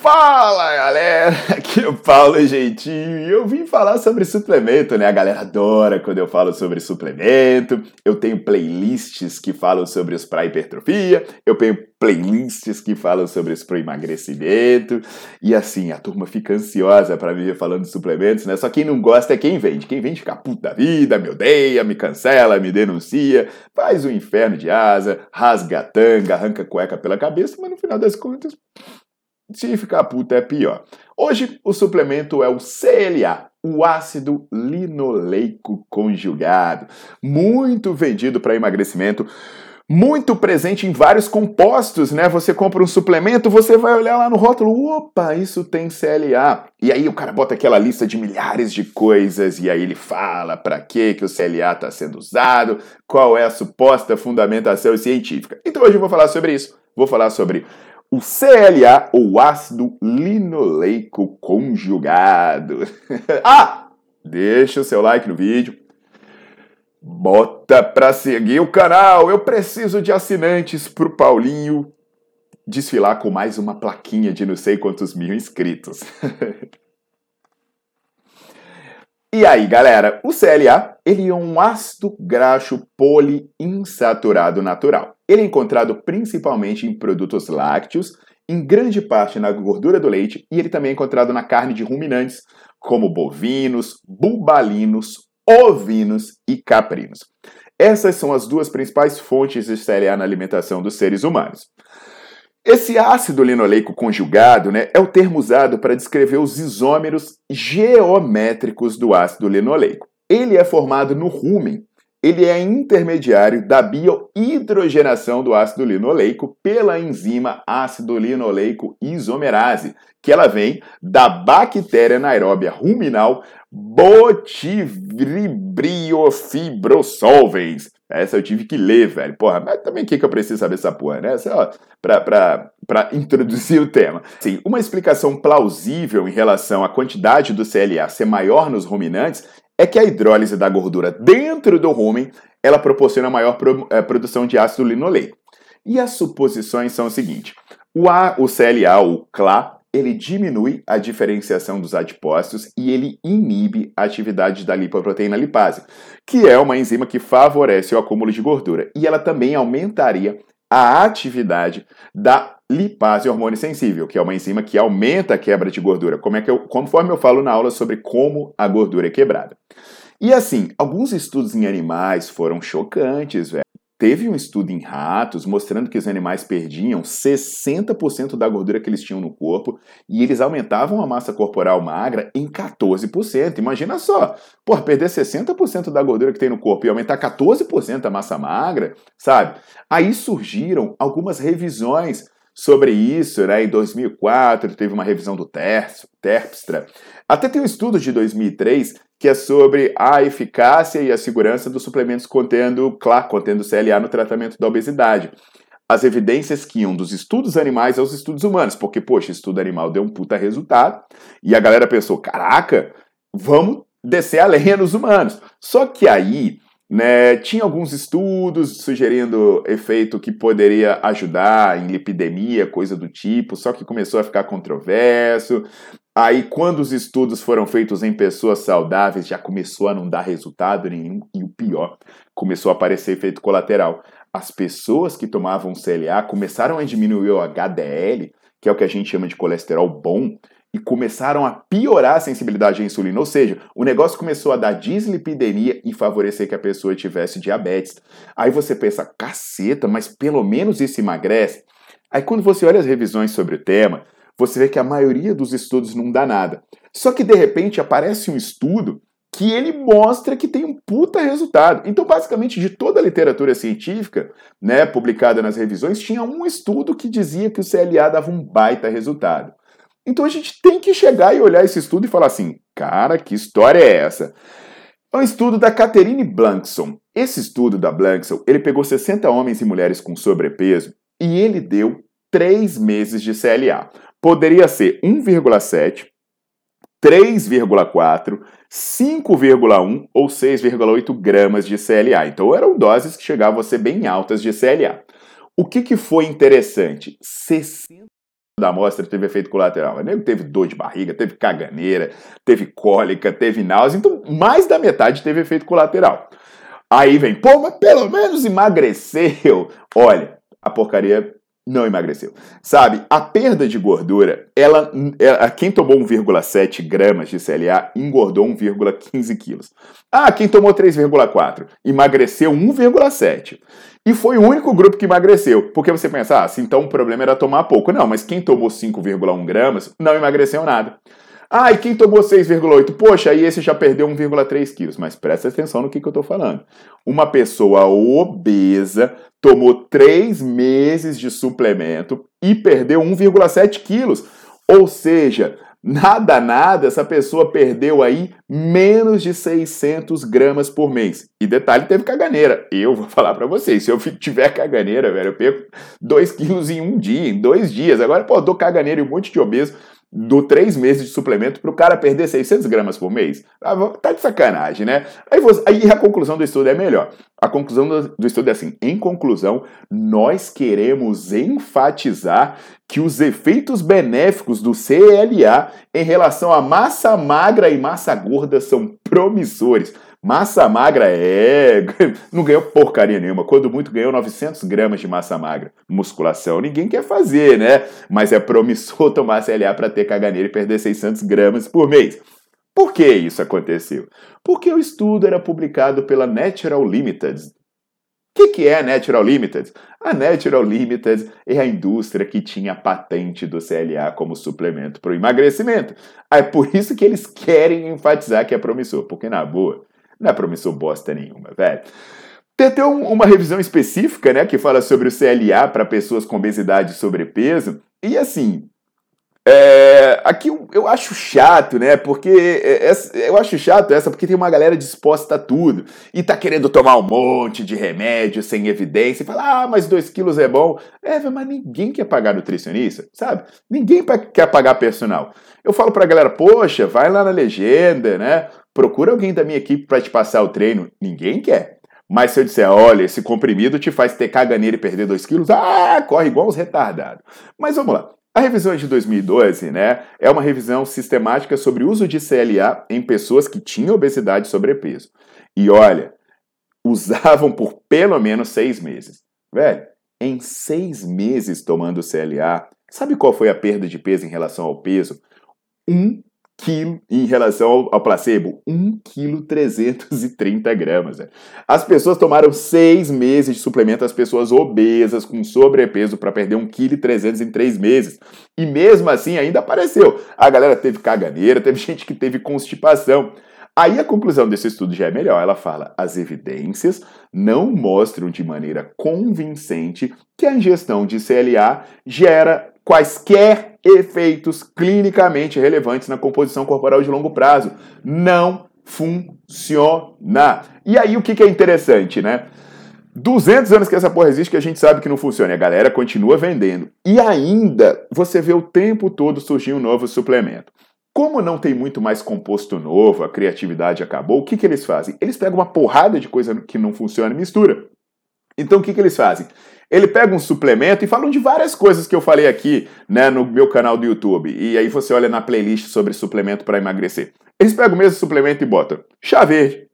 Fala galera, aqui é o Paulo Gentil e eu vim falar sobre suplemento, né? A galera adora quando eu falo sobre suplemento. Eu tenho playlists que falam sobre os para hipertrofia, eu tenho playlists que falam sobre os para emagrecimento e assim a turma fica ansiosa para me ver falando de suplementos, né? Só quem não gosta é quem vende. Quem vende fica puta vida, me odeia, me cancela, me denuncia, faz um inferno de asa, rasga a tanga, arranca a cueca pela cabeça, mas no final das contas se ficar puta é pior. Hoje o suplemento é o CLA, o ácido linoleico conjugado, muito vendido para emagrecimento, muito presente em vários compostos, né? Você compra um suplemento, você vai olhar lá no rótulo, opa, isso tem CLA. E aí o cara bota aquela lista de milhares de coisas e aí ele fala para que que o CLA está sendo usado, qual é a suposta fundamentação científica. Então hoje eu vou falar sobre isso. Vou falar sobre o CLA, ou ácido linoleico conjugado. ah! Deixa o seu like no vídeo. Bota pra seguir o canal. Eu preciso de assinantes pro Paulinho desfilar com mais uma plaquinha de não sei quantos mil inscritos. e aí, galera, o CLA ele é um ácido graxo poliinsaturado natural. Ele é encontrado principalmente em produtos lácteos, em grande parte na gordura do leite, e ele também é encontrado na carne de ruminantes, como bovinos, bubalinos, ovinos e caprinos. Essas são as duas principais fontes de CLA na alimentação dos seres humanos. Esse ácido linoleico conjugado né, é o termo usado para descrever os isômeros geométricos do ácido linoleico. Ele é formado no rumen, ele é intermediário da biohidrogenação do ácido linoleico pela enzima ácido linoleico isomerase, que ela vem da bactéria anaeróbia ruminal Botivibrio-fibrosolvens. Essa eu tive que ler, velho. Porra, mas também o que, que eu preciso saber essa porra, né? Pra, pra, pra introduzir o tema. Sim, uma explicação plausível em relação à quantidade do CLA ser maior nos ruminantes é que a hidrólise da gordura dentro do rumen ela proporciona maior pro, é, produção de ácido linoleico. E as suposições são o seguinte: o, A, o CLA, o CLA, ele diminui a diferenciação dos adipócitos e ele inibe a atividade da lipoproteína lipase, que é uma enzima que favorece o acúmulo de gordura. E ela também aumentaria a atividade da lipase hormônio sensível, que é uma enzima que aumenta a quebra de gordura, como é que eu, conforme eu falo na aula sobre como a gordura é quebrada. E assim, alguns estudos em animais foram chocantes, velho. Teve um estudo em ratos mostrando que os animais perdiam 60% da gordura que eles tinham no corpo e eles aumentavam a massa corporal magra em 14%. Imagina só, por perder 60% da gordura que tem no corpo e aumentar 14% a massa magra, sabe? Aí surgiram algumas revisões sobre isso, né? Em 2004 teve uma revisão do Terpstra. Até tem um estudo de 2003 que é sobre a eficácia e a segurança dos suplementos contendo, claro, contendo CLA no tratamento da obesidade. As evidências que iam dos estudos animais aos estudos humanos, porque, poxa, estudo animal deu um puta resultado, e a galera pensou, caraca, vamos descer a lenha nos humanos. Só que aí né, tinha alguns estudos sugerindo efeito que poderia ajudar em lipidemia, coisa do tipo, só que começou a ficar controverso. Aí, quando os estudos foram feitos em pessoas saudáveis, já começou a não dar resultado nenhum, e o pior, começou a aparecer efeito colateral. As pessoas que tomavam CLA começaram a diminuir o HDL, que é o que a gente chama de colesterol bom, e começaram a piorar a sensibilidade à insulina, ou seja, o negócio começou a dar dislipidemia e favorecer que a pessoa tivesse diabetes. Aí você pensa, caceta, mas pelo menos isso emagrece. Aí quando você olha as revisões sobre o tema, você vê que a maioria dos estudos não dá nada. Só que de repente aparece um estudo que ele mostra que tem um puta resultado. Então, basicamente, de toda a literatura científica, né, publicada nas revisões, tinha um estudo que dizia que o CLA dava um baita resultado. Então a gente tem que chegar e olhar esse estudo e falar assim, cara, que história é essa? É um estudo da Catherine Blankson. Esse estudo da Blankson, ele pegou 60 homens e mulheres com sobrepeso e ele deu 3 meses de CLA. Poderia ser 1,7, 3,4, 5,1 ou 6,8 gramas de CLA. Então eram doses que chegavam a ser bem altas de CLA. O que, que foi interessante? 60 da amostra teve efeito colateral. O nego teve dor de barriga, teve caganeira, teve cólica, teve náusea, então mais da metade teve efeito colateral. Aí vem, pô, mas pelo menos emagreceu. Olha, a porcaria não emagreceu. Sabe, a perda de gordura, ela, ela quem tomou 1,7 gramas de CLA engordou 1,15 quilos. Ah, quem tomou 3,4 emagreceu 1,7. E foi o único grupo que emagreceu. Porque você pensa, ah, se então o problema era tomar pouco. Não, mas quem tomou 5,1 gramas não emagreceu nada. Ah, e quem tomou 6,8? Poxa, aí esse já perdeu 1,3 quilos. Mas presta atenção no que, que eu estou falando. Uma pessoa obesa tomou 3 meses de suplemento e perdeu 1,7 quilos. Ou seja, nada, nada, essa pessoa perdeu aí menos de 600 gramas por mês. E detalhe, teve caganeira. Eu vou falar para vocês, se eu tiver caganeira, velho, eu perco 2 quilos em um dia, em dois dias. Agora, pô, dou caganeira e um monte de obeso do três meses de suplemento para o cara perder 600 gramas por mês. Ah, tá de sacanagem, né? Aí, você, aí a conclusão do estudo é melhor. A conclusão do, do estudo é assim: em conclusão, nós queremos enfatizar que os efeitos benéficos do CLA em relação à massa magra e massa gorda são promissores. Massa magra é. Não ganhou porcaria nenhuma. Quando muito ganhou 900 gramas de massa magra. Musculação ninguém quer fazer, né? Mas é promissor tomar CLA para ter caganeira e perder 600 gramas por mês. Por que isso aconteceu? Porque o estudo era publicado pela Natural Limited. O que, que é a Natural Limited? A Natural Limited é a indústria que tinha patente do CLA como suplemento para o emagrecimento. É por isso que eles querem enfatizar que é promissor, porque na boa, não é promissor bosta nenhuma, velho. Tem, tem uma revisão específica, né, que fala sobre o CLA para pessoas com obesidade e sobrepeso. E assim, é, aqui eu, eu, acho chato, né? Porque é, essa, eu acho chato essa porque tem uma galera disposta a tudo e tá querendo tomar um monte de remédio sem evidência e fala, ah, mas 2 quilos é bom. É, mas ninguém quer pagar nutricionista, sabe? Ninguém quer pagar personal. Eu falo pra galera, poxa, vai lá na legenda, né? Procura alguém da minha equipe para te passar o treino. Ninguém quer. Mas se eu disser, olha, esse comprimido te faz ter caganeira e perder 2 quilos, ah, corre igual os retardados. Mas vamos lá. A revisão é de 2012 né, é uma revisão sistemática sobre o uso de CLA em pessoas que tinham obesidade e sobrepeso. E olha, usavam por pelo menos seis meses. Velho, em seis meses tomando CLA, sabe qual foi a perda de peso em relação ao peso? Um quilo em relação ao, placebo, 1 quilo 330 gramas. As pessoas tomaram seis meses de suplemento, as pessoas obesas, com sobrepeso, para perder 1 quilo 300 em três meses. E mesmo assim ainda apareceu. A galera teve caganeira, teve gente que teve constipação. Aí a conclusão desse estudo já é melhor. Ela fala: as evidências não mostram de maneira convincente que a ingestão de CLA gera quaisquer efeitos clinicamente relevantes na composição corporal de longo prazo. Não funciona. E aí o que, que é interessante, né? 200 anos que essa porra existe que a gente sabe que não funciona. E a galera continua vendendo. E ainda você vê o tempo todo surgir um novo suplemento. Como não tem muito mais composto novo, a criatividade acabou, o que, que eles fazem? Eles pegam uma porrada de coisa que não funciona e mistura. Então o que, que eles fazem? Ele pega um suplemento e falam de várias coisas que eu falei aqui né, no meu canal do YouTube. E aí você olha na playlist sobre suplemento para emagrecer. Eles pegam o mesmo suplemento e botam chá verde,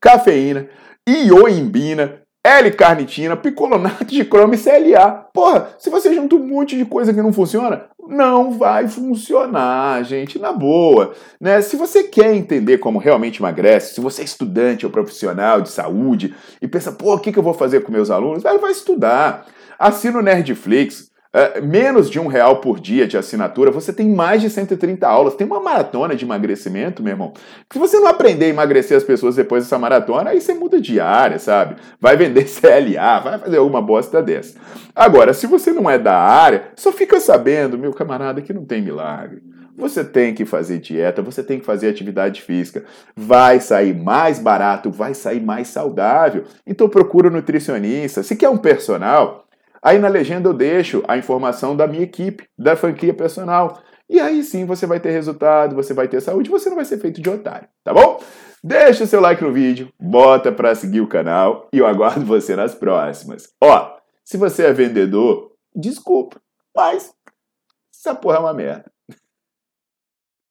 cafeína, ioimbina, L-carnitina, picolonato de cromo e CLA. Porra, se você junta um monte de coisa que não funciona, não vai funcionar, gente, na boa. Né? Se você quer entender como realmente emagrece, se você é estudante ou profissional de saúde e pensa, pô, o que, que eu vou fazer com meus alunos? Vai estudar. Assina o Nerdflix, Uh, menos de um real por dia de assinatura, você tem mais de 130 aulas, tem uma maratona de emagrecimento, meu irmão. Se você não aprender a emagrecer as pessoas depois dessa maratona, aí você muda de área, sabe? Vai vender CLA, vai fazer alguma bosta dessa. Agora, se você não é da área, só fica sabendo, meu camarada, que não tem milagre. Você tem que fazer dieta, você tem que fazer atividade física. Vai sair mais barato, vai sair mais saudável. Então procura um nutricionista. Se quer um personal, Aí na legenda eu deixo a informação da minha equipe, da franquia personal. E aí sim você vai ter resultado, você vai ter saúde, você não vai ser feito de otário, tá bom? Deixa o seu like no vídeo, bota para seguir o canal e eu aguardo você nas próximas. Ó, se você é vendedor, desculpa, mas essa porra é uma merda.